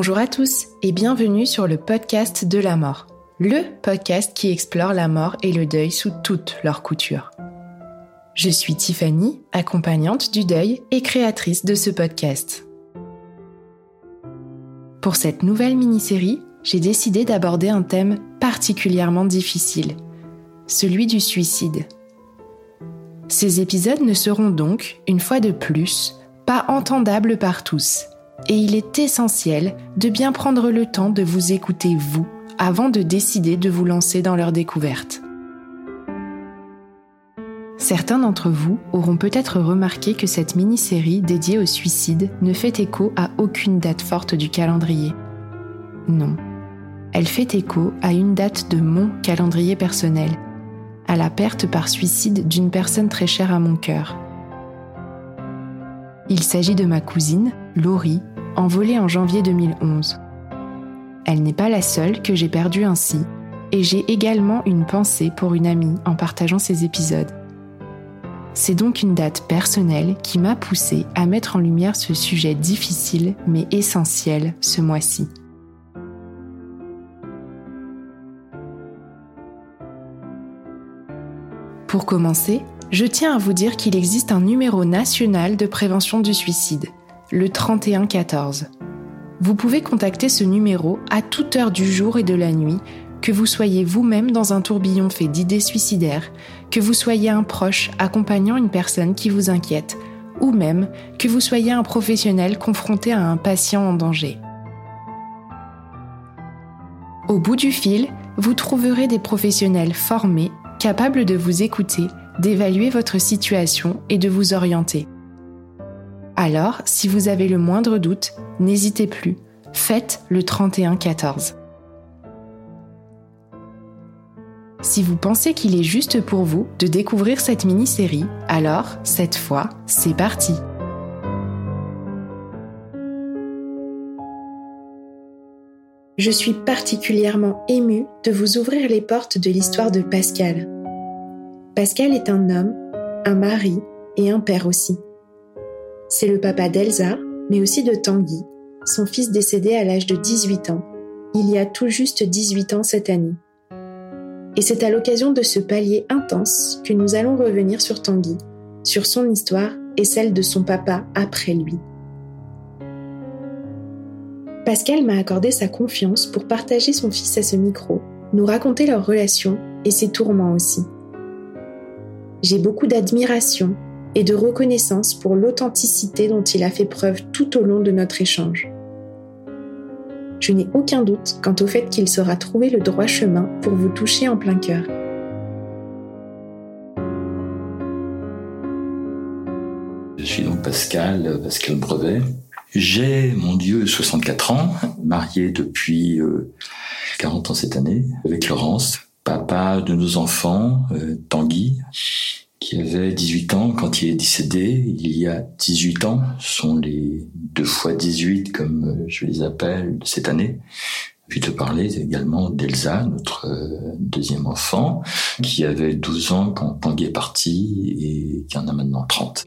Bonjour à tous et bienvenue sur le podcast de la mort, le podcast qui explore la mort et le deuil sous toutes leurs coutures. Je suis Tiffany, accompagnante du deuil et créatrice de ce podcast. Pour cette nouvelle mini-série, j'ai décidé d'aborder un thème particulièrement difficile, celui du suicide. Ces épisodes ne seront donc, une fois de plus, pas entendables par tous et il est essentiel de bien prendre le temps de vous écouter vous avant de décider de vous lancer dans leur découverte. Certains d'entre vous auront peut-être remarqué que cette mini-série dédiée au suicide ne fait écho à aucune date forte du calendrier. Non. Elle fait écho à une date de mon calendrier personnel, à la perte par suicide d'une personne très chère à mon cœur. Il s'agit de ma cousine, Laurie, envolée en janvier 2011. Elle n'est pas la seule que j'ai perdue ainsi, et j'ai également une pensée pour une amie en partageant ces épisodes. C'est donc une date personnelle qui m'a poussée à mettre en lumière ce sujet difficile mais essentiel ce mois-ci. Pour commencer, je tiens à vous dire qu'il existe un numéro national de prévention du suicide, le 3114. Vous pouvez contacter ce numéro à toute heure du jour et de la nuit, que vous soyez vous-même dans un tourbillon fait d'idées suicidaires, que vous soyez un proche accompagnant une personne qui vous inquiète, ou même que vous soyez un professionnel confronté à un patient en danger. Au bout du fil, vous trouverez des professionnels formés, capables de vous écouter, d'évaluer votre situation et de vous orienter. Alors, si vous avez le moindre doute, n'hésitez plus, faites le 31-14. Si vous pensez qu'il est juste pour vous de découvrir cette mini-série, alors, cette fois, c'est parti Je suis particulièrement émue de vous ouvrir les portes de l'histoire de Pascal. Pascal est un homme, un mari et un père aussi. C'est le papa d'Elsa, mais aussi de Tanguy, son fils décédé à l'âge de 18 ans, il y a tout juste 18 ans cette année. Et c'est à l'occasion de ce palier intense que nous allons revenir sur Tanguy, sur son histoire et celle de son papa après lui. Pascal m'a accordé sa confiance pour partager son fils à ce micro, nous raconter leur relation et ses tourments aussi. J'ai beaucoup d'admiration et de reconnaissance pour l'authenticité dont il a fait preuve tout au long de notre échange. Je n'ai aucun doute quant au fait qu'il saura trouver le droit chemin pour vous toucher en plein cœur. Je suis donc Pascal, Pascal Brevet. J'ai, mon Dieu, 64 ans, marié depuis 40 euh, ans cette année, avec Laurence, papa de nos enfants, euh, Tanguy, qui avait 18 ans quand il est décédé il y a 18 ans. Sont les deux fois 18 comme euh, je les appelle cette année. Puis te parler également d'Elsa, notre euh, deuxième enfant, qui avait 12 ans quand Tanguy est parti et qui en a maintenant 30.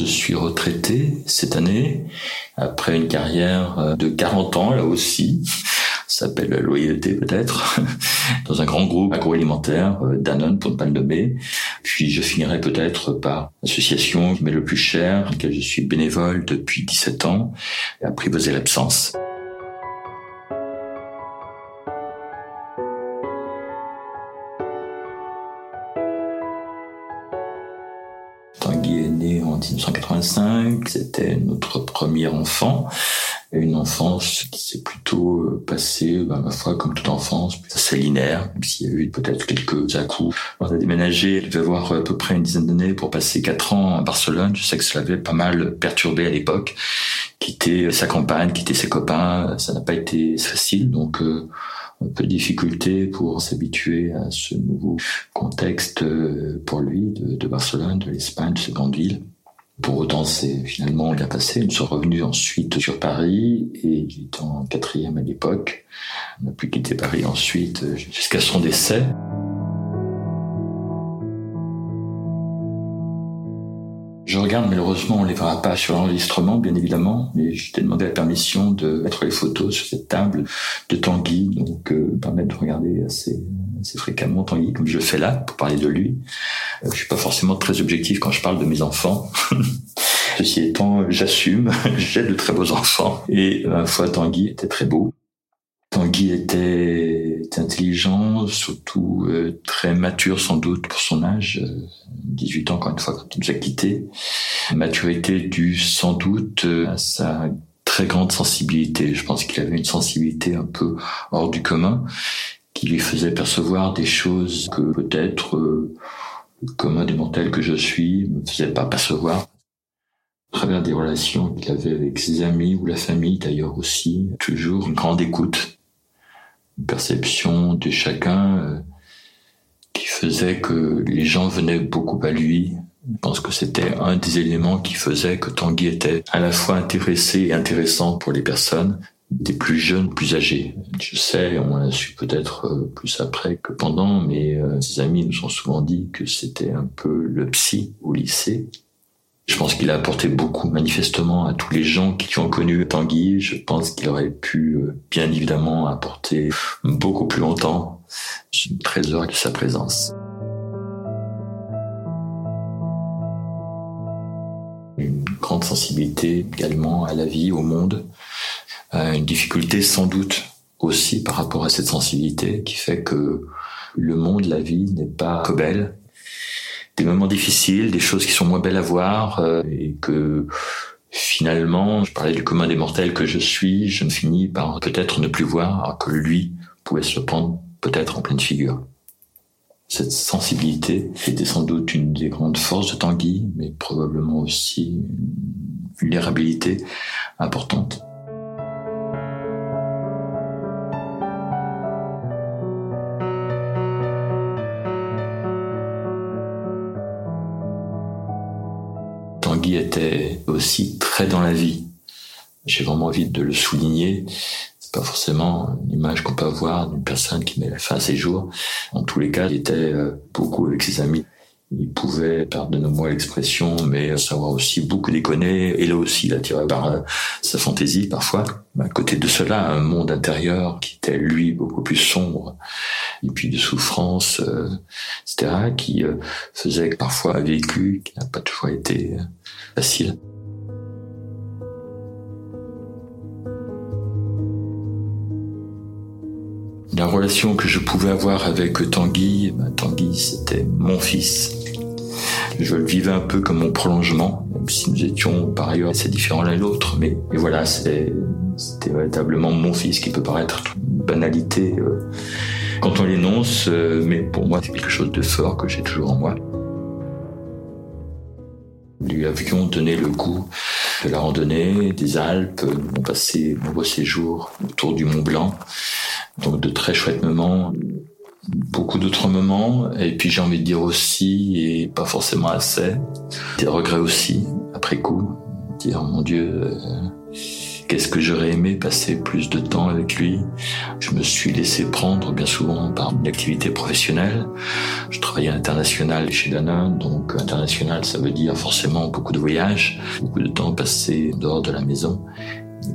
Je suis retraité cette année après une carrière euh, de 40 ans là aussi S'appelle loyauté peut-être, dans un grand groupe agroalimentaire, euh, Danone pour ne pas le nommer. Puis je finirai peut-être par l'association qui met le plus cher, dans laquelle je suis bénévole depuis 17 ans, et apprivoiser l'absence. Tanguy est né en 1985, c'était notre premier enfant une enfance qui s'est plutôt euh, passée, bah, ma foi, comme toute enfance, assez linéaire, même s'il y a eu peut-être quelques à-coups. On a déménagé, elle devait avoir à peu près une dizaine d'années pour passer quatre ans à Barcelone. Je sais que ça l'avait pas mal perturbé à l'époque. Quitter sa campagne, quitter ses copains, ça n'a pas été facile, donc euh, un peu de difficulté pour s'habituer à ce nouveau contexte euh, pour lui de, de Barcelone, de l'Espagne, de cette grande ville. Pour autant, c'est finalement bien passé. Nous sommes revenus ensuite sur Paris et j'étais en quatrième à l'époque. On a pu quitter Paris ensuite jusqu'à son décès. Je regarde, malheureusement, on ne les verra pas sur l'enregistrement, bien évidemment, mais je t'ai demandé la permission de mettre les photos sur cette table de Tanguy, donc euh, permettre de regarder assez, assez fréquemment Tanguy, comme je le fais là, pour parler de lui. Euh, je suis pas forcément très objectif quand je parle de mes enfants. Ceci étant, j'assume, j'ai de très beaux enfants, et à la fois Tanguy était très beau. Tanguy était intelligent, surtout euh, très mature sans doute pour son âge, 18 euh, ans encore une fois quand il nous a quittés. Maturité due sans doute euh, à sa très grande sensibilité. Je pense qu'il avait une sensibilité un peu hors du commun qui lui faisait percevoir des choses que peut-être le commun des mortels que je suis me faisait pas percevoir. À travers des relations qu'il avait avec ses amis ou la famille d'ailleurs aussi, toujours une grande écoute. Perception de chacun euh, qui faisait que les gens venaient beaucoup à lui. Je pense que c'était un des éléments qui faisait que Tanguy était à la fois intéressé et intéressant pour les personnes, des plus jeunes, plus âgés. Je sais, on l'a su peut-être euh, plus après que pendant, mais euh, ses amis nous ont souvent dit que c'était un peu le psy au lycée. Je pense qu'il a apporté beaucoup, manifestement, à tous les gens qui ont connu Tanguy. Je pense qu'il aurait pu, euh, bien évidemment, apporter beaucoup plus longtemps. Je suis très heureux de sa présence. Une grande sensibilité également à la vie, au monde. Une difficulté sans doute aussi par rapport à cette sensibilité qui fait que le monde, la vie n'est pas que belle des moments difficiles, des choses qui sont moins belles à voir, euh, et que finalement, je parlais du commun des mortels que je suis, je ne finis par peut-être ne plus voir, alors que lui pouvait se prendre peut-être en pleine figure. Cette sensibilité était sans doute une des grandes forces de Tanguy, mais probablement aussi une vulnérabilité importante. Était aussi très dans la vie. J'ai vraiment envie de le souligner. C'est pas forcément une image qu'on peut avoir d'une personne qui met la fin à ses jours. En tous les cas, il était euh, beaucoup avec ses amis. Il pouvait, pardonnez-moi l'expression, mais savoir aussi beaucoup déconner. Et là aussi, il attirait par euh, sa fantaisie parfois. À côté de cela, un monde intérieur qui était lui beaucoup plus sombre, et puis de souffrance, euh, etc., qui euh, faisait que parfois un vécu qui n'a pas toujours été La relation que je pouvais avoir avec Tanguy, ben Tanguy c'était mon fils. Je le vivais un peu comme mon prolongement, même si nous étions par ailleurs assez différents l'un l'autre. Mais et voilà, c'était véritablement mon fils qui peut paraître une banalité euh, quand on l'énonce, euh, mais pour moi c'est quelque chose de fort que j'ai toujours en moi. Nous avions donné le goût de la randonnée, des Alpes, nous avons passé de nombreux séjours autour du Mont Blanc. Donc de très chouettes moments, beaucoup d'autres moments, et puis j'ai envie de dire aussi, et pas forcément assez, des regrets aussi, après coup, dire mon Dieu, euh, qu'est-ce que j'aurais aimé passer plus de temps avec lui? Je me suis laissé prendre bien souvent par une activité professionnelle. Je travaillais à l'international chez Danone, donc international ça veut dire forcément beaucoup de voyages, beaucoup de temps passé dehors de la maison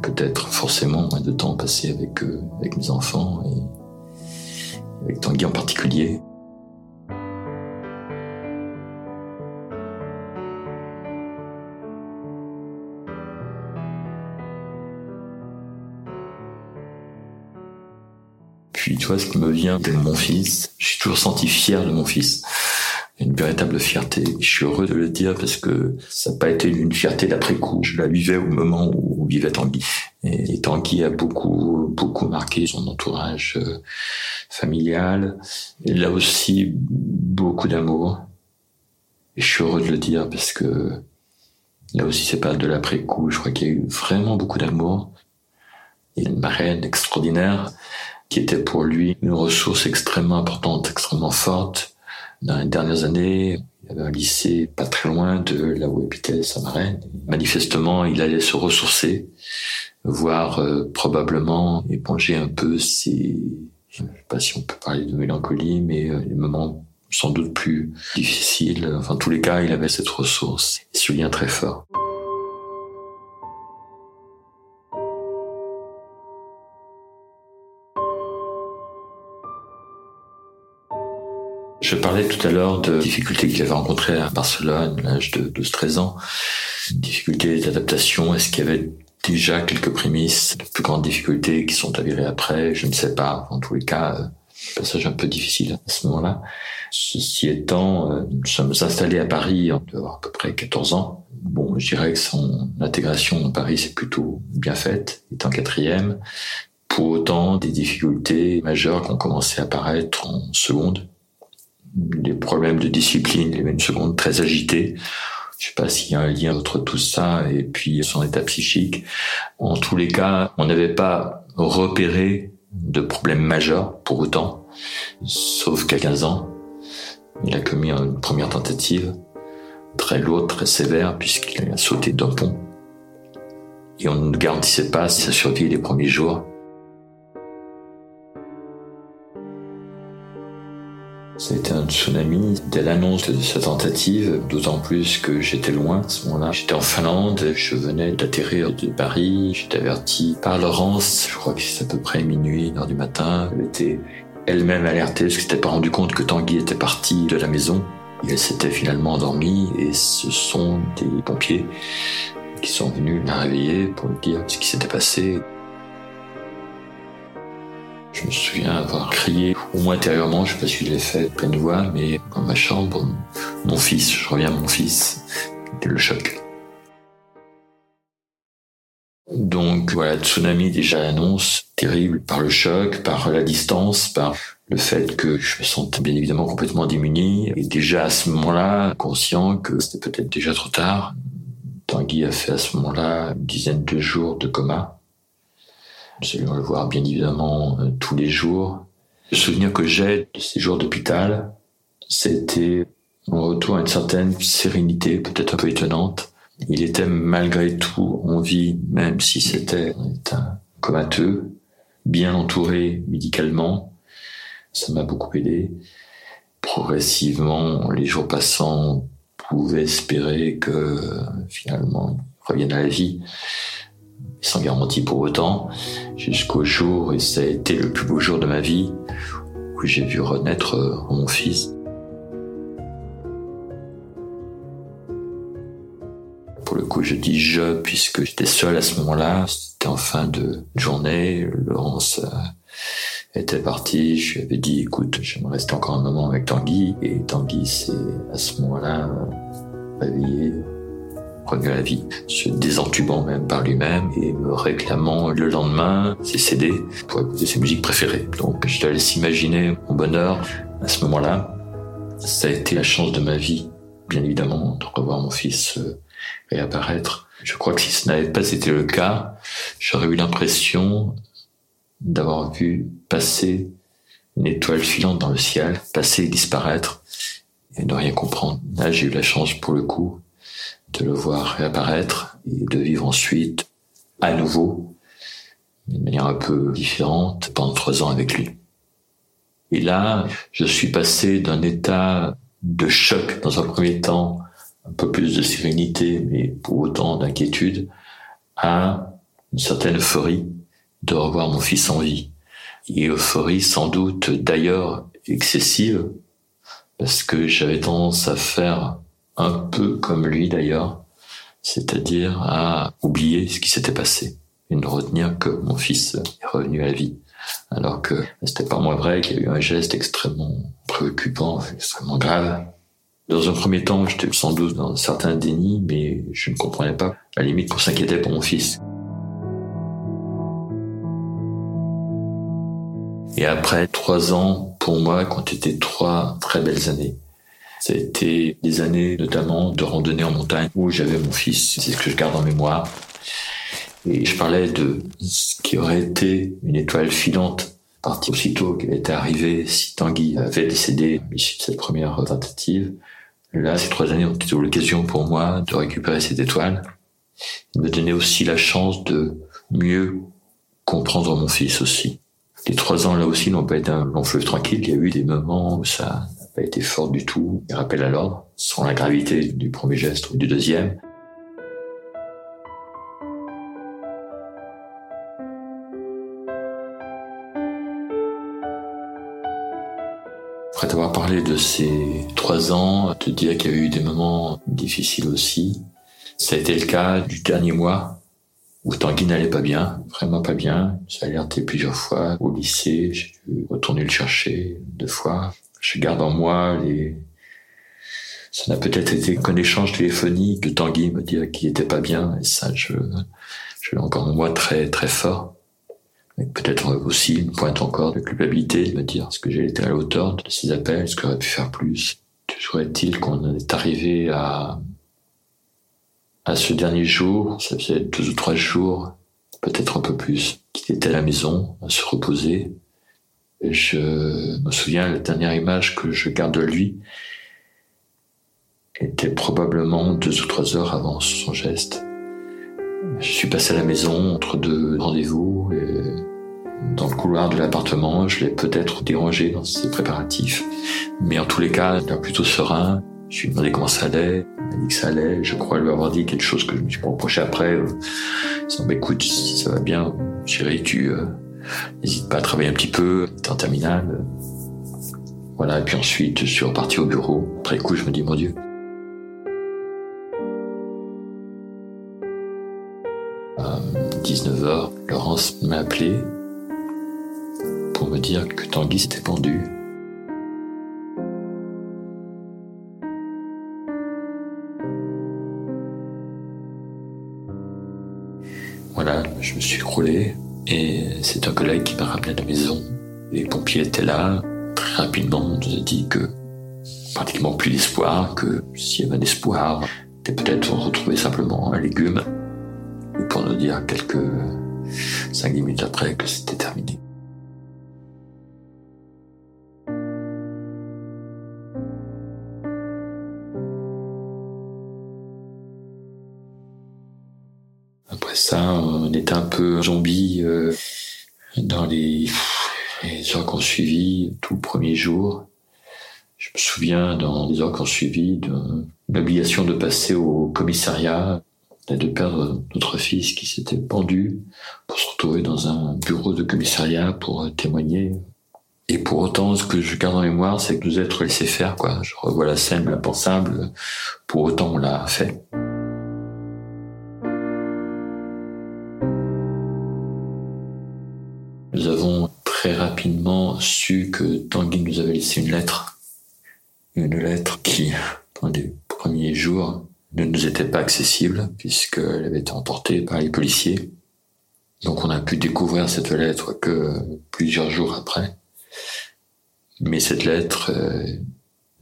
peut-être forcément moins de temps passé avec eux, avec mes enfants et avec Tanguy en particulier. Ce qui me vient de mon fils, suis toujours senti fier de mon fils une véritable fierté. Je suis heureux de le dire parce que ça n'a pas été une fierté d'après coup. Je la vivais au moment où vivait Tanguy. Et, Tanguy a beaucoup, beaucoup marqué son entourage euh, familial. Il a aussi beaucoup d'amour. Et je suis heureux de le dire parce que là aussi c'est pas de l'après coup. Je crois qu'il y a eu vraiment beaucoup d'amour. Et une marraine extraordinaire qui était pour lui une ressource extrêmement importante, extrêmement forte dans les dernières années, il avait un lycée pas très loin de là où habitait sa marraine. Manifestement, il allait se ressourcer, voire euh, probablement éponger un peu ses, je sais pas si on peut parler de mélancolie, mais euh, les moments sans doute plus difficiles. Enfin, en tous les cas, il avait cette ressource ce lien très fort. Je parlais tout à l'heure de difficultés qu'il avait rencontrées à Barcelone à l'âge de 12-13 ans. Difficultés d'adaptation. Est-ce qu'il y avait déjà quelques prémices de plus grandes difficultés qui sont avérées après? Je ne sais pas. En tous les cas, euh, passage un peu difficile à ce moment-là. Ceci étant, euh, nous sommes installés à Paris en à peu près 14 ans. Bon, je dirais que son intégration à Paris s'est plutôt bien faite, étant quatrième. Pour autant, des difficultés majeures qui ont commencé à apparaître en seconde, des problèmes de discipline, il avait une seconde très agitée. Je sais pas s'il y a un lien entre tout ça et puis son état psychique. En tous les cas, on n'avait pas repéré de problème majeur pour autant, sauf qu'à 15 ans, il a commis une première tentative très lourde, très sévère, puisqu'il a sauté d'un pont. Et on ne garantissait pas sa survie les premiers jours. C'était un tsunami dès l'annonce de sa tentative, d'autant plus que j'étais loin à ce moment-là. J'étais en Finlande, je venais d'atterrir de Paris, j'étais averti par Laurence, je crois que c'est à peu près minuit, une heure du matin. Elle était elle-même alertée parce qu'elle s'était pas rendu compte que Tanguy était parti de la maison. elle s'était finalement endormie et ce sont des pompiers qui sont venus la réveiller pour lui dire ce qui s'était passé. Je me souviens avoir crié, au moins intérieurement, je sais pas si je l'ai fait pleine voix, mais dans ma chambre, mon fils, je reviens à mon fils, c'était le choc. Donc voilà, tsunami déjà annonce terrible par le choc, par la distance, par le fait que je me sentais bien évidemment complètement démuni et déjà à ce moment-là conscient que c'était peut-être déjà trop tard. Tanguy a fait à ce moment-là une dizaine de jours de coma. Allions le voir bien évidemment euh, tous les jours. Le souvenir que j'ai de ces jours d'hôpital, c'était un retour à une certaine sérénité, peut-être un peu étonnante. Il était malgré tout en vie, même si c'était un comateux, bien entouré médicalement. Ça m'a beaucoup aidé. Progressivement, les jours passants, on pouvait espérer que finalement il revienne à la vie sans garantie pour autant, jusqu'au jour, et ça a été le plus beau jour de ma vie, où j'ai vu renaître euh, mon fils. Pour le coup, je dis je, puisque j'étais seul à ce moment-là, c'était en fin de journée, Laurence euh, était parti, je lui avais dit, écoute, j'aimerais rester encore un moment avec Tanguy, et Tanguy s'est à ce moment-là réveillé à la vie, se désentubant même par lui-même et me réclamant le lendemain ses CD pour écouter ses musiques préférées. Donc je te laisse imaginer mon bonheur à ce moment-là. Ça a été la chance de ma vie, bien évidemment, de revoir mon fils euh, réapparaître. Je crois que si ce n'avait pas été le cas, j'aurais eu l'impression d'avoir vu passer une étoile filante dans le ciel, passer et disparaître, et de rien comprendre. Là, j'ai eu la chance, pour le coup, de le voir réapparaître et de vivre ensuite à nouveau, d'une manière un peu différente, pendant trois ans avec lui. Et là, je suis passé d'un état de choc dans un premier temps, un peu plus de sérénité, mais pour autant d'inquiétude, à une certaine euphorie de revoir mon fils en vie. Et euphorie sans doute d'ailleurs excessive, parce que j'avais tendance à faire un peu comme lui d'ailleurs, c'est-à-dire à oublier ce qui s'était passé et ne retenir que mon fils est revenu à la vie. Alors que c'était pas moins vrai qu'il y a eu un geste extrêmement préoccupant, extrêmement grave. Dans un premier temps, j'étais sans doute dans un certain déni, mais je ne comprenais pas, à la limite, qu'on s'inquiétait pour mon fils. Et après trois ans, pour moi, ont été trois très belles années. Ça a été des années notamment de randonnée en montagne où j'avais mon fils. C'est ce que je garde en mémoire. Et je parlais de ce qui aurait été une étoile filante partie aussitôt qu'elle était arrivée si Tanguy avait décédé à l'issue de cette première tentative. Là, ces trois années ont été l'occasion pour moi de récupérer cette étoile. Il me donnait aussi la chance de mieux comprendre mon fils aussi. Les trois ans là aussi n'ont pas été un long fleuve tranquille. Il y a eu des moments où ça pas été fort du tout. Les rappels à l'ordre, sans la gravité du premier geste ou du deuxième. Après avoir parlé de ces trois ans, te dire qu'il y a eu des moments difficiles aussi. Ça a été le cas du dernier mois où Tanguy n'allait pas bien, vraiment pas bien. J'ai alerté plusieurs fois au lycée, j'ai dû retourner le chercher deux fois. Je garde en moi les... Ça n'a peut-être été qu'un échange téléphonique de Tanguy me dire qu'il était pas bien, et ça, je, l'ai encore en moi très, très fort peut-être aussi une pointe encore de culpabilité, de me dire est-ce que j'ai été à la hauteur de ces appels, est-ce que j'aurais pu faire plus? Toujours est-il qu'on est arrivé à, à ce dernier jour, ça faisait deux ou trois jours, peut-être un peu plus, qu'il était à la maison, à se reposer? Je me souviens, la dernière image que je garde de lui était probablement deux ou trois heures avant son geste. Je suis passé à la maison entre deux rendez-vous et dans le couloir de l'appartement. Je l'ai peut-être dérangé dans ses préparatifs. Mais en tous les cas, il est plutôt serein. Je lui ai demandé comment ça allait. Il m'a dit que ça allait. Je crois lui avoir dit quelque chose que je me suis reproché après. Il m'a écoute, si ça va bien, chérie, tu euh, n'hésite pas à travailler un petit peu. En terminale. Voilà. Et puis ensuite, je suis reparti au bureau. Après coup, je me dis, mon Dieu. À 19h, Laurence m'a appelé pour me dire que Tanguy s'était pendu. Voilà, je me suis écroulé et c'est un collègue qui m'a ramené à la maison. Les pompiers étaient là. Très rapidement, on nous a dit que pratiquement plus d'espoir, que s'il y avait un espoir, c'était peut-être retrouver simplement un légume. Pour nous dire quelques cinq minutes après que c'était terminé. Ça, on était un peu zombie euh, dans les, les heures qu'on suivit, tout le premier jour. Je me souviens dans les heures qu'on suivit de l'obligation de passer au commissariat et de perdre notre fils qui s'était pendu pour se retrouver dans un bureau de commissariat pour témoigner. Et pour autant, ce que je garde en mémoire, c'est que nous être laissés faire, quoi. Je revois la scène impensable. Pour autant, on l'a fait. Rapidement su que Tanguy nous avait laissé une lettre. Une lettre qui, dans les premiers jours, ne nous était pas accessible puisqu'elle avait été emportée par les policiers. Donc on a pu découvrir cette lettre que plusieurs jours après. Mais cette lettre euh,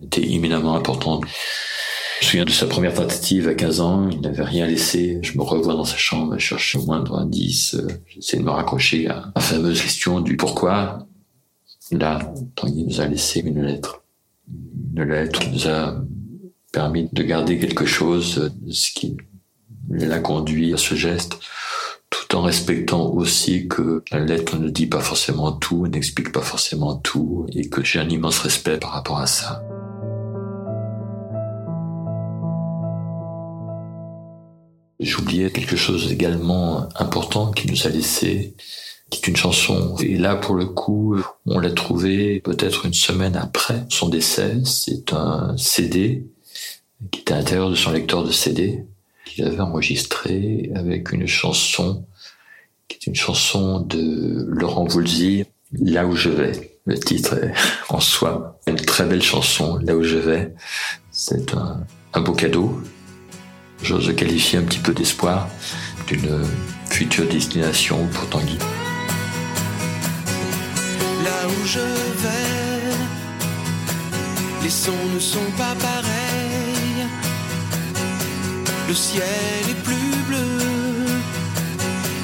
était éminemment importante. Je me souviens de sa première tentative à 15 ans, il n'avait rien laissé. Je me revois dans sa chambre à chercher au moindre indice. J'essaie de me raccrocher à la fameuse question du pourquoi. Là, Tanguy nous a laissé une lettre. Une lettre nous a permis de garder quelque chose ce qui l'a conduit à ce geste, tout en respectant aussi que la lettre ne dit pas forcément tout, n'explique pas forcément tout, et que j'ai un immense respect par rapport à ça. J'oubliais quelque chose également important qui nous a laissé, qui est une chanson. Et là, pour le coup, on l'a trouvé peut-être une semaine après son décès. C'est un CD qui était à l'intérieur de son lecteur de CD qu'il avait enregistré avec une chanson qui est une chanson de Laurent Voulzy, Là où je vais. Le titre est en soi une très belle chanson, Là où je vais. C'est un, un beau cadeau. J'ose qualifier un petit peu d'espoir d'une future destination pour Tanguy. Là où je vais, les sons ne sont pas pareils. Le ciel est plus bleu,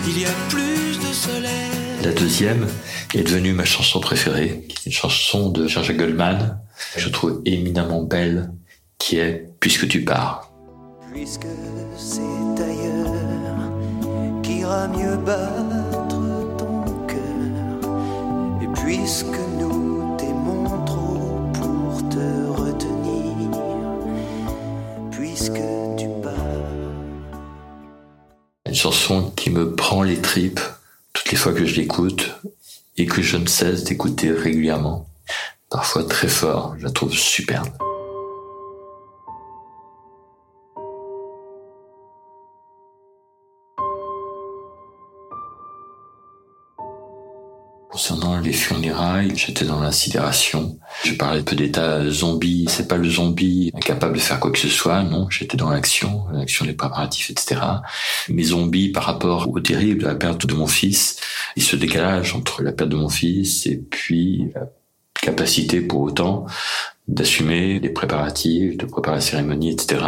il y a plus de soleil. La deuxième est devenue ma chanson préférée, qui est une chanson de George Goldman, que je trouve éminemment belle, qui est Puisque tu pars. Puisque c'est ailleurs qu'ira mieux battre ton cœur, et puisque nous t'aimons trop pour te retenir, puisque tu pars. Une chanson qui me prend les tripes toutes les fois que je l'écoute et que je ne cesse d'écouter régulièrement, parfois très fort, je la trouve superbe. Les funérailles, j'étais dans l'insidération. Je parlais peu d'état zombie. C'est pas le zombie incapable de faire quoi que ce soit, non. J'étais dans l'action, l'action des préparatifs, etc. Mes zombies par rapport au terrible, la perte de mon fils, et ce décalage entre la perte de mon fils et puis la capacité pour autant d'assumer les préparatifs, de préparer la cérémonie, etc.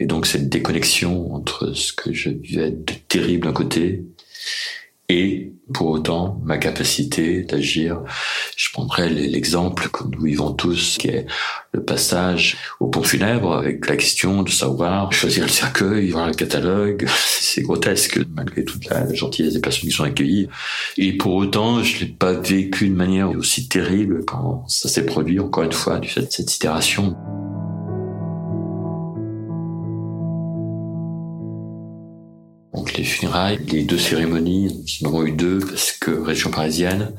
Et donc cette déconnexion entre ce que je vivais de terrible d'un côté et pour autant ma capacité d'agir. Je prendrai l'exemple que nous vivons tous, qui est le passage au pont funèbre avec la question de savoir choisir le cercueil, voir le catalogue. C'est grotesque malgré toute la gentillesse des personnes qui sont accueillies. Et pour autant, je l'ai pas vécu de manière aussi terrible quand ça s'est produit encore une fois du fait de cette itération. Les funérailles, les deux cérémonies, nous avons eu deux parce que région parisienne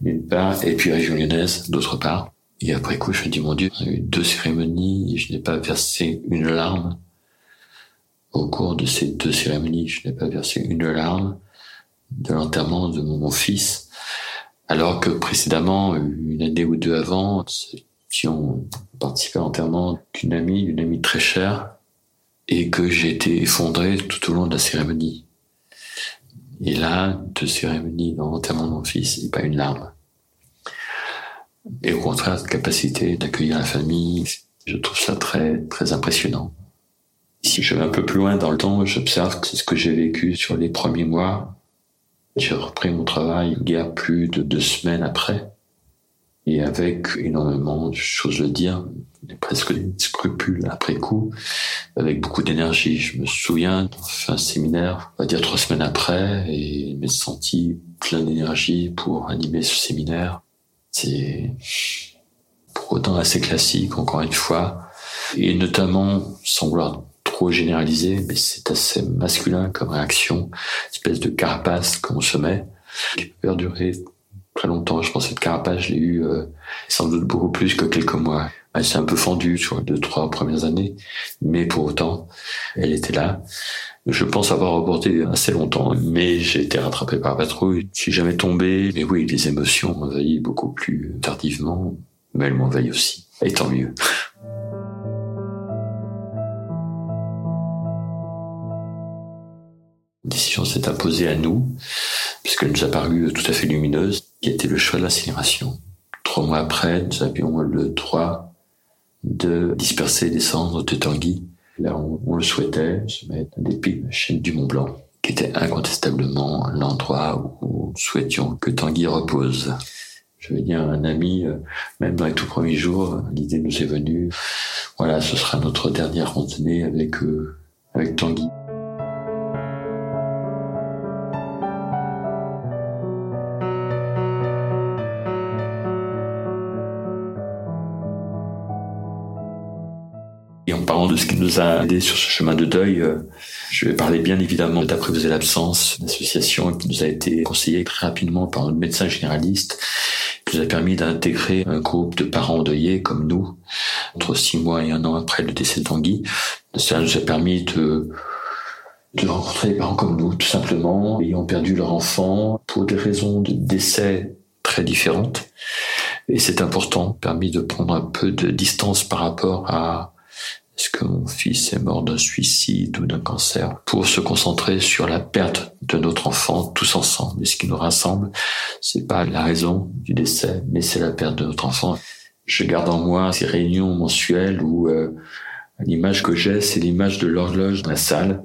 d'une part et puis région lyonnaise d'autre part. Et après coup, je me dis mon Dieu, il y a eu deux cérémonies et je n'ai pas versé une larme. Au cours de ces deux cérémonies, je n'ai pas versé une larme de l'enterrement de mon fils, alors que précédemment, une année ou deux avant, qui ont participé à l'enterrement d'une amie, d'une amie très chère, et que j'ai été effondré tout au long de la cérémonie. Et là, de cérémonie dans l'enterrement de mon fils, et pas une larme. Et au contraire, cette capacité d'accueillir la famille, je trouve ça très, très impressionnant. Si je vais un peu plus loin dans le temps, j'observe que c'est ce que j'ai vécu sur les premiers mois. J'ai repris mon travail il y a plus de deux semaines après et avec énormément choses à dire, presque des scrupules après coup, avec beaucoup d'énergie. Je me souviens, fait un séminaire, on va dire trois semaines après, et je me senti plein d'énergie pour animer ce séminaire. C'est pour autant assez classique, encore une fois, et notamment, sans vouloir trop généraliser, mais c'est assez masculin comme réaction, espèce de carapace qu'on se met, qui peut perdurer très longtemps. Je pense cette carapace, je l'ai eu euh, sans doute beaucoup plus que quelques mois. Elle s'est un peu fendue sur les deux, trois premières années, mais pour autant, elle était là. Je pense avoir reporté assez longtemps, mais j'ai été rattrapé par la patrouille. Je suis jamais tombé, mais oui, les émotions m'envahissent beaucoup plus tardivement, mais elles m'envahissent aussi. Et tant mieux. Décision s'est imposée à nous, puisqu'elle nous a paru tout à fait lumineuse, qui était le choix de l'incinération. Trois mois après, nous avions le droit de disperser les cendres de Tanguy, là on le souhaitait, se mettre à des pics de la chaîne du Mont Blanc, qui était incontestablement l'endroit où nous souhaitions que Tanguy repose. Je veux dire, un ami, euh, même dans les tout premiers jours, l'idée nous est venue, voilà, ce sera notre dernière randonnée avec, euh, avec Tanguy. Parlant de ce qui nous a aidé sur ce chemin de deuil, euh, je vais parler bien évidemment d'Après l'absence, une association qui nous a été conseillée très rapidement par un médecin généraliste, qui nous a permis d'intégrer un groupe de parents endeuillés comme nous, entre six mois et un an après le décès de Tanguy. Cela nous a permis de de rencontrer des parents comme nous, tout simplement, ayant perdu leur enfant pour des raisons de décès très différentes. Et c'est important, permis de prendre un peu de distance par rapport à est-ce que mon fils est mort d'un suicide ou d'un cancer pour se concentrer sur la perte de notre enfant tous ensemble. Et ce qui nous rassemble, c'est pas la raison du décès, mais c'est la perte de notre enfant. Je garde en moi ces réunions mensuelles où euh, l'image que j'ai, c'est l'image de l'horloge de la salle.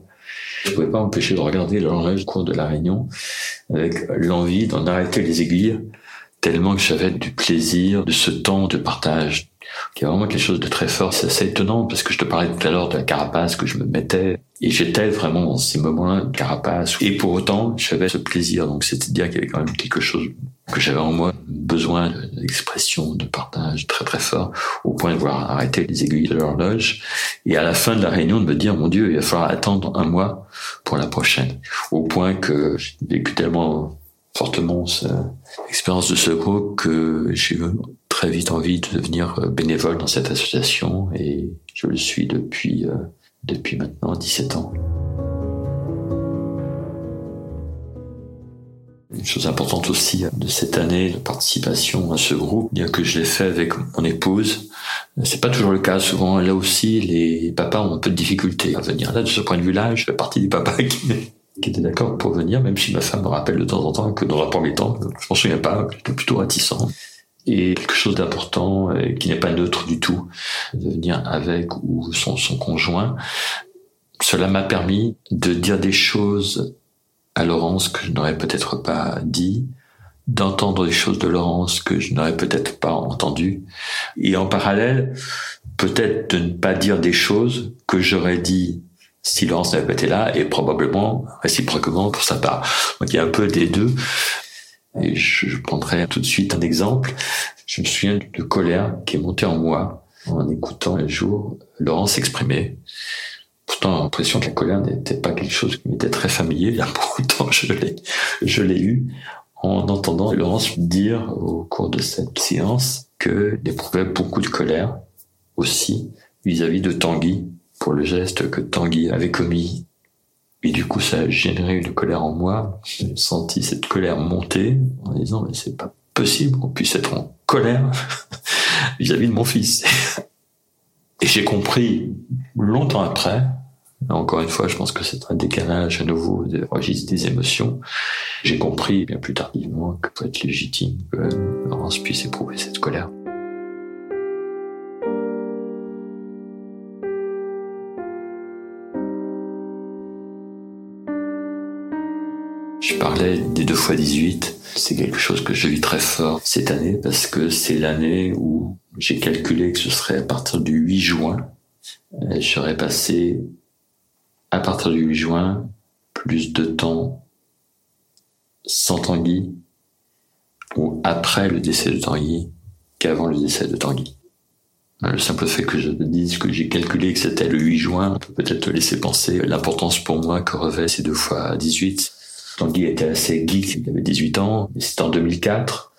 Je pouvais pas m'empêcher de regarder l'horloge au cours de la réunion avec l'envie d'en arrêter les aiguilles tellement que j'avais du plaisir de ce temps de partage, qui est vraiment quelque chose de très fort. C'est assez étonnant parce que je te parlais tout à l'heure de la carapace que je me mettais et j'étais vraiment dans ces moments-là de carapace. Et pour autant, j'avais ce plaisir. Donc c'était dire qu'il y avait quand même quelque chose que j'avais en moi, besoin d'expression, de partage très très fort, au point de vouloir arrêter les aiguilles de l'horloge. Et à la fin de la réunion, de me dire, mon Dieu, il va falloir attendre un mois pour la prochaine. Au point que j'ai vécu tellement fortement cette expérience de ce groupe que j'ai très vite envie de devenir euh, bénévole dans cette association et je le suis depuis, euh, depuis maintenant 17 ans. Une chose importante aussi de cette année de participation à ce groupe, bien que je l'ai fait avec mon épouse, c'est pas toujours le cas. Souvent, là aussi, les papas ont un peu de difficulté à venir. Là, de ce point de vue-là, je fais partie des papas qui qui était d'accord pour venir, même si ma femme me rappelle de temps en temps que dans un premier temps, je m'en souviens pas, j'étais plutôt réticent. Et quelque chose d'important, qui n'est pas neutre du tout, de venir avec ou son, son conjoint, cela m'a permis de dire des choses à Laurence que je n'aurais peut-être pas dit, d'entendre des choses de Laurence que je n'aurais peut-être pas entendues, et en parallèle, peut-être de ne pas dire des choses que j'aurais dit si Laurence n'avait pas été là, et probablement réciproquement pour sa part. Donc il y a un peu des deux. Et je, prendrai tout de suite un exemple. Je me souviens de colère qui est montée en moi en écoutant un jour Laurence s'exprimer. Pourtant, j'ai l'impression que la colère n'était pas quelque chose qui m'était très familier. Là, pourtant, je l'ai, je l'ai eu en entendant Laurence dire au cours de cette séance qu'elle éprouvait beaucoup de colère aussi vis-à-vis de Tanguy, pour le geste que Tanguy avait commis. Et du coup, ça a généré une colère en moi. J'ai senti cette colère monter en disant, mais c'est pas possible qu'on puisse être en colère vis-à-vis de mon fils. Et j'ai compris longtemps après, encore une fois, je pense que c'est un décalage à nouveau des registres des émotions. J'ai compris bien plus tardivement que peut être légitime que Laurence puisse éprouver cette colère. Je parlais des deux fois 18. C'est quelque chose que je vis très fort cette année parce que c'est l'année où j'ai calculé que ce serait à partir du 8 juin. Je serais passé à partir du 8 juin plus de temps sans Tanguy ou après le décès de Tanguy qu'avant le décès de Tanguy. Le simple fait que je te dise que j'ai calculé que c'était le 8 juin peut peut-être te laisser penser l'importance pour moi que revêt ces deux fois 18 Tanguy était assez geek, il avait 18 ans, c'était en 2004.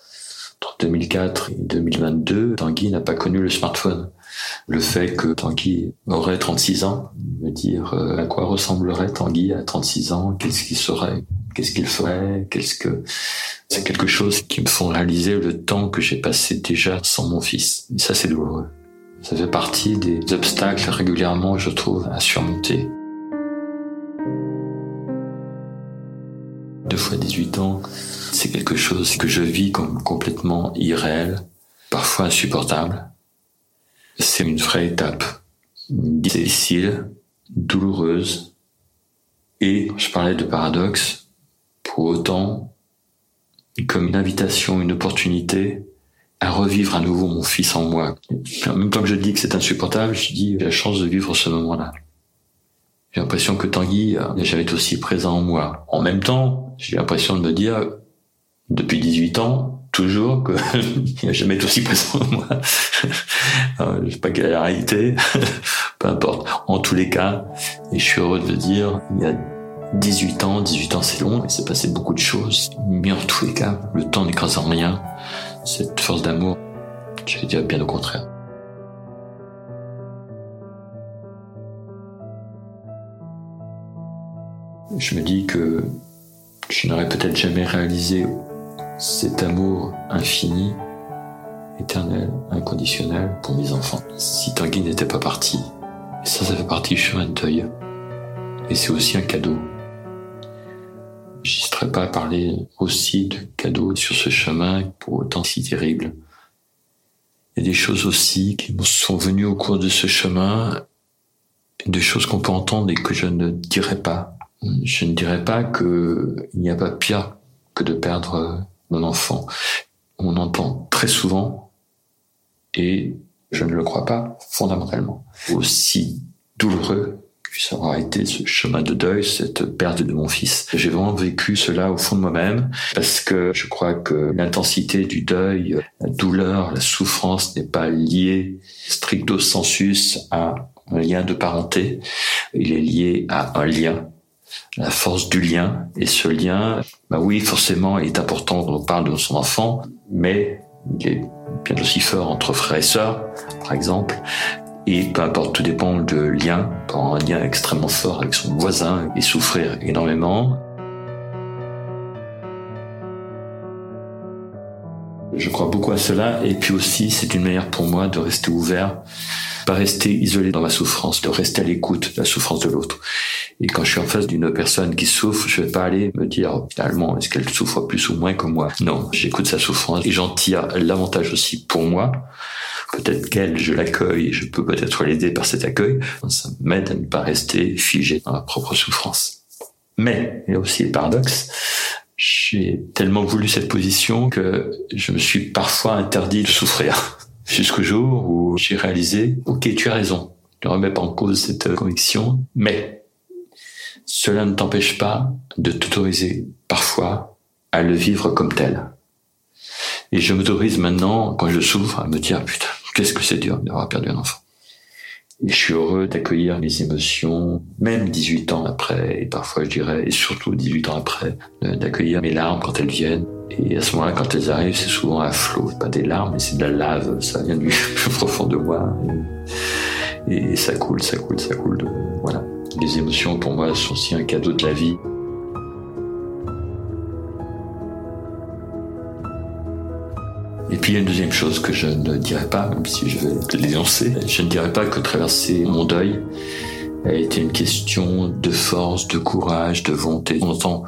Entre 2004 et 2022, Tanguy n'a pas connu le smartphone. Le fait que Tanguy aurait 36 ans, me dire euh, à quoi ressemblerait Tanguy à 36 ans, qu'est-ce qu'il serait, qu'est-ce qu'il ferait, qu'est-ce que c'est quelque chose qui me font réaliser le temps que j'ai passé déjà sans mon fils. Et ça, c'est douloureux. Ça fait partie des obstacles régulièrement, je trouve, à surmonter. Deux fois 18 ans, c'est quelque chose que je vis comme complètement irréel, parfois insupportable. C'est une vraie étape difficile, douloureuse, et je parlais de paradoxe, pour autant, comme une invitation, une opportunité à revivre à nouveau mon fils en moi. En même temps que je dis que c'est insupportable, je dis j'ai la chance de vivre ce moment-là. J'ai l'impression que Tanguy jamais été aussi présent en moi. En même temps, j'ai l'impression de me dire, depuis 18 ans, toujours qu'il n'a jamais été aussi présent en moi. je sais pas quelle est la réalité. peu importe. En tous les cas, et je suis heureux de le dire, il y a 18 ans, 18 ans c'est long, il s'est passé beaucoup de choses, mais en tous les cas, le temps n'écrase en rien. Cette force d'amour, je vais dire bien au contraire. Je me dis que je n'aurais peut-être jamais réalisé cet amour infini, éternel, inconditionnel pour mes enfants si Tanguy n'était pas parti. Et ça, ça fait partie du chemin de deuil. Et c'est aussi un cadeau. J'hésiterai pas à parler aussi de cadeaux sur ce chemin pour autant si terrible. Il y a des choses aussi qui me sont venues au cours de ce chemin, des choses qu'on peut entendre et que je ne dirai pas. Je ne dirais pas qu'il n'y a pas pire que de perdre mon enfant. On entend très souvent, et je ne le crois pas fondamentalement, aussi douloureux que ça aura été ce chemin de deuil, cette perte de mon fils. J'ai vraiment vécu cela au fond de moi-même parce que je crois que l'intensité du deuil, la douleur, la souffrance n'est pas liée stricto sensus à un lien de parenté. Il est lié à un lien la force du lien. Et ce lien, bah oui, forcément, il est important quand on parle de son enfant, mais il est bien aussi fort entre frères et sœurs, par exemple. Et peu importe, tout dépend de lien, un lien extrêmement fort avec son voisin et souffrir énormément. Je crois beaucoup à cela. Et puis aussi, c'est une manière pour moi de rester ouvert, pas rester isolé dans ma souffrance, de rester à l'écoute de la souffrance de l'autre. Et quand je suis en face d'une personne qui souffre, je vais pas aller me dire finalement est-ce qu'elle souffre plus ou moins que moi? Non, j'écoute sa souffrance et j'en tire l'avantage aussi pour moi. Peut-être qu'elle, je l'accueille, je peux peut-être l'aider par cet accueil. Ça m'aide à ne pas rester figé dans ma propre souffrance. Mais, il y a aussi le paradoxe, j'ai tellement voulu cette position que je me suis parfois interdit de souffrir. Jusqu'au jour où j'ai réalisé, ok, tu as raison, ne remets pas en cause cette conviction, mais cela ne t'empêche pas de t'autoriser parfois à le vivre comme tel. Et je m'autorise maintenant, quand je souffre, à me dire, putain, qu'est-ce que c'est dur d'avoir perdu un enfant. Et je suis heureux d'accueillir mes émotions, même 18 ans après, et parfois je dirais, et surtout 18 ans après, d'accueillir mes larmes quand elles viennent. Et à ce moment-là, quand elles arrivent, c'est souvent à flot. Pas des larmes, mais c'est de la lave. Ça vient du profond de moi. Et, ça coule, ça coule, ça coule. De, voilà. Les émotions, pour moi, sont aussi un cadeau de la vie. Et puis il y a une deuxième chose que je ne dirais pas, même si je vais l'énoncer, je ne dirais pas que traverser mon deuil a été une question de force, de courage, de volonté. On entend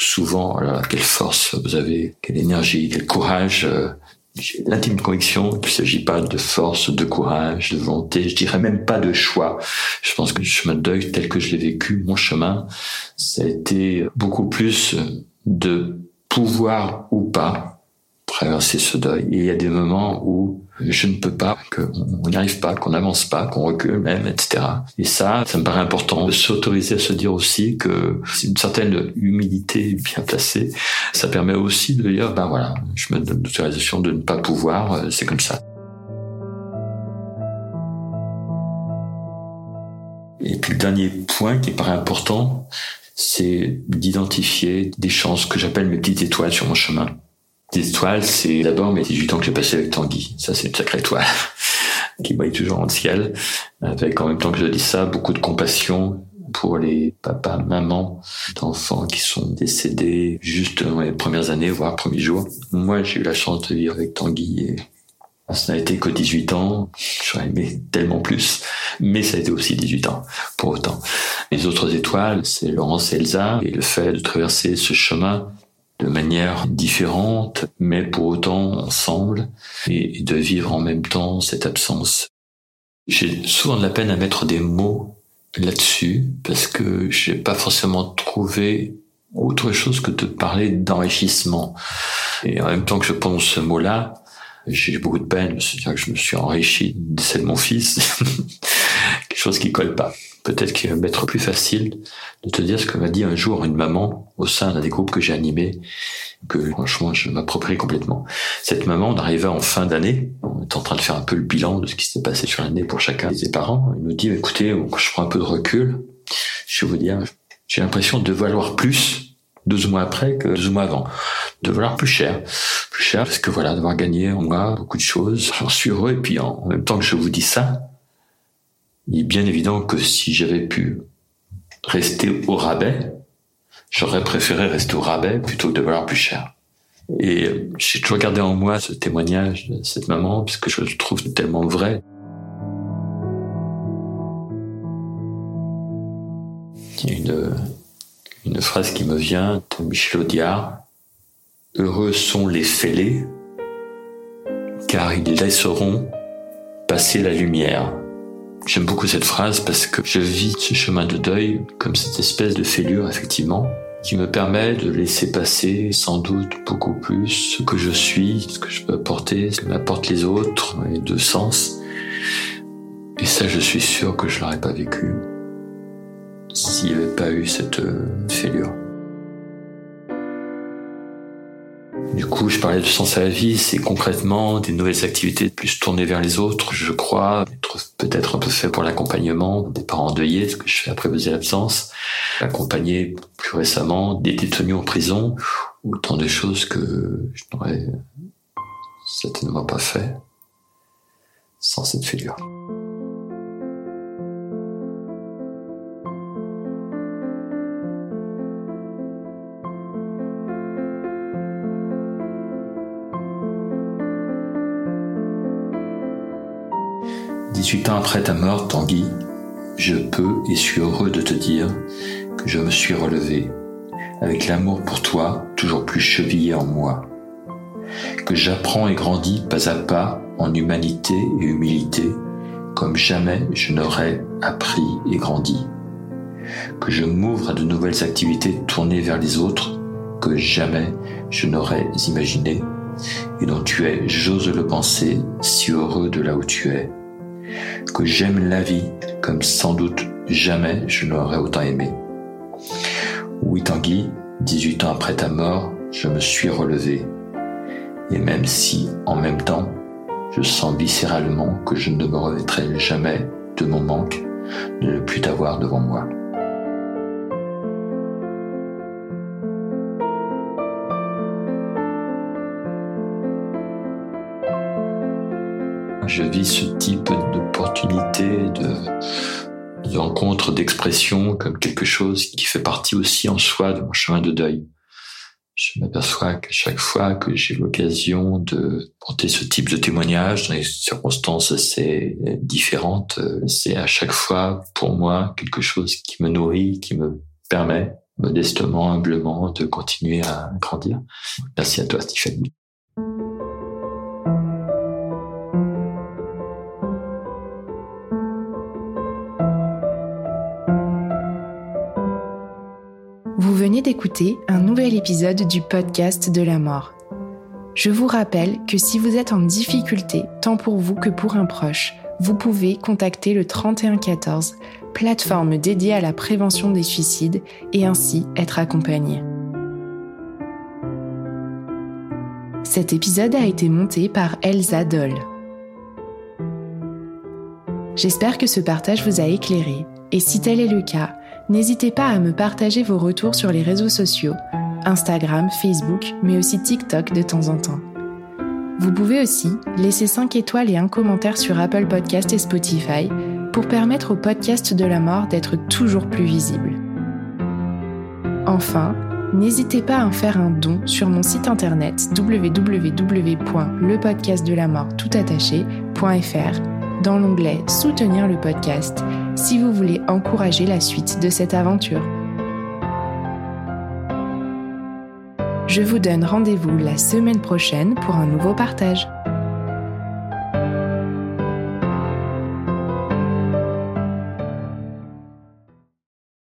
souvent, oh quelle force vous avez, quelle énergie, quel courage. Euh, j'ai l'intime conviction qu'il ne s'agit pas de force, de courage, de volonté, je dirais même pas de choix. Je pense que le chemin de deuil tel que je l'ai vécu, mon chemin, ça a été beaucoup plus de pouvoir ou pas traverser ce deuil. Et il y a des moments où je ne peux pas, qu'on n'y arrive pas, qu'on n'avance pas, qu'on recule même, etc. Et ça, ça me paraît important de s'autoriser à se dire aussi que une certaine humilité bien placée. Ça permet aussi de dire, ben voilà, je me donne l'autorisation de ne pas pouvoir, euh, c'est comme ça. Et puis le dernier point qui paraît important, c'est d'identifier des chances que j'appelle mes petites étoiles sur mon chemin. Des étoiles, c'est d'abord mes 18 ans que j'ai passé avec Tanguy. Ça, c'est une sacrée étoile qui brille toujours le ciel. Avec, en même temps que je dis ça, beaucoup de compassion pour les papas, mamans d'enfants qui sont décédés juste dans les premières années, voire premiers jours. Moi, j'ai eu la chance de vivre avec Tanguy et ça n'a été que 18 ans. J'aurais aimé tellement plus. Mais ça a été aussi 18 ans, pour autant. Les autres étoiles, c'est Laurence et Elsa. Et le fait de traverser ce chemin de manière différente, mais pour autant ensemble, et de vivre en même temps cette absence. J'ai souvent de la peine à mettre des mots là-dessus, parce que j'ai pas forcément trouvé autre chose que de parler d'enrichissement. Et en même temps que je pense ce mot-là, j'ai beaucoup de peine, c'est-à-dire que je me suis enrichi de mon fils, quelque chose qui colle pas peut-être qu'il va m'être plus facile de te dire ce que m'a dit un jour une maman au sein d'un des groupes que j'ai animés, que franchement je m'approprie complètement. Cette maman, on arrivait en fin d'année, on est en train de faire un peu le bilan de ce qui s'est passé sur l'année pour chacun des parents. Il nous dit, écoutez, je prends un peu de recul, je vais vous dire, j'ai l'impression de valoir plus 12 mois après que 12 mois avant. De valoir plus cher. Plus cher parce que voilà, d'avoir gagné en moi beaucoup de choses. J'en suis heureux. Et puis en même temps que je vous dis ça, il est bien évident que si j'avais pu rester au rabais, j'aurais préféré rester au rabais plutôt que de valoir plus cher. Et j'ai toujours gardé en moi ce témoignage de cette maman parce que je le trouve tellement vrai. Il y a une, une phrase qui me vient de Michel Audiard. Heureux sont les fêlés, car ils laisseront passer la lumière. J'aime beaucoup cette phrase parce que je vis ce chemin de deuil comme cette espèce de fêlure, effectivement, qui me permet de laisser passer sans doute beaucoup plus ce que je suis, ce que je peux apporter, ce que m'apportent les autres, et de sens. Et ça, je suis sûr que je l'aurais pas vécu s'il n'y avait pas eu cette euh, fêlure. Du coup, je parlais de sens à la vie, c'est concrètement des nouvelles activités plus tournées vers les autres, je crois, peut-être un peu fait pour l'accompagnement des parents endeuillés, ce que je fais après vos absences, accompagner plus récemment des détenus en prison, autant de choses que je n'aurais certainement pas fait sans cette figure. 18 ans après ta mort, Tanguy, je peux et suis heureux de te dire que je me suis relevé, avec l'amour pour toi toujours plus chevillé en moi, que j'apprends et grandis pas à pas en humanité et humilité, comme jamais je n'aurais appris et grandi, que je m'ouvre à de nouvelles activités tournées vers les autres, que jamais je n'aurais imaginé, et dont tu es, j'ose le penser, si heureux de là où tu es que j'aime la vie comme sans doute jamais je l'aurais autant aimé. Oui Tanguy, 18 ans après ta mort, je me suis relevé. Et même si, en même temps, je sens viscéralement que je ne me remettrai jamais de mon manque de ne plus t'avoir devant moi. Je vis ce type d'opportunité, de, de rencontre, d'expression comme quelque chose qui fait partie aussi en soi de mon chemin de deuil. Je m'aperçois qu'à chaque fois que j'ai l'occasion de porter ce type de témoignage dans des circonstances assez différentes, c'est à chaque fois pour moi quelque chose qui me nourrit, qui me permet modestement, humblement de continuer à grandir. Merci à toi, Stéphanie. D'écouter un nouvel épisode du podcast de la mort. Je vous rappelle que si vous êtes en difficulté, tant pour vous que pour un proche, vous pouvez contacter le 3114, plateforme dédiée à la prévention des suicides, et ainsi être accompagné. Cet épisode a été monté par Elsa Doll. J'espère que ce partage vous a éclairé, et si tel est le cas, n'hésitez pas à me partager vos retours sur les réseaux sociaux, Instagram, Facebook, mais aussi TikTok de temps en temps. Vous pouvez aussi laisser 5 étoiles et un commentaire sur Apple Podcast et Spotify pour permettre au podcast de la mort d'être toujours plus visible. Enfin, n'hésitez pas à en faire un don sur mon site internet www.lepodcastdelamort.toutattaché.fr dans l'onglet Soutenir le podcast si vous voulez encourager la suite de cette aventure. Je vous donne rendez-vous la semaine prochaine pour un nouveau partage.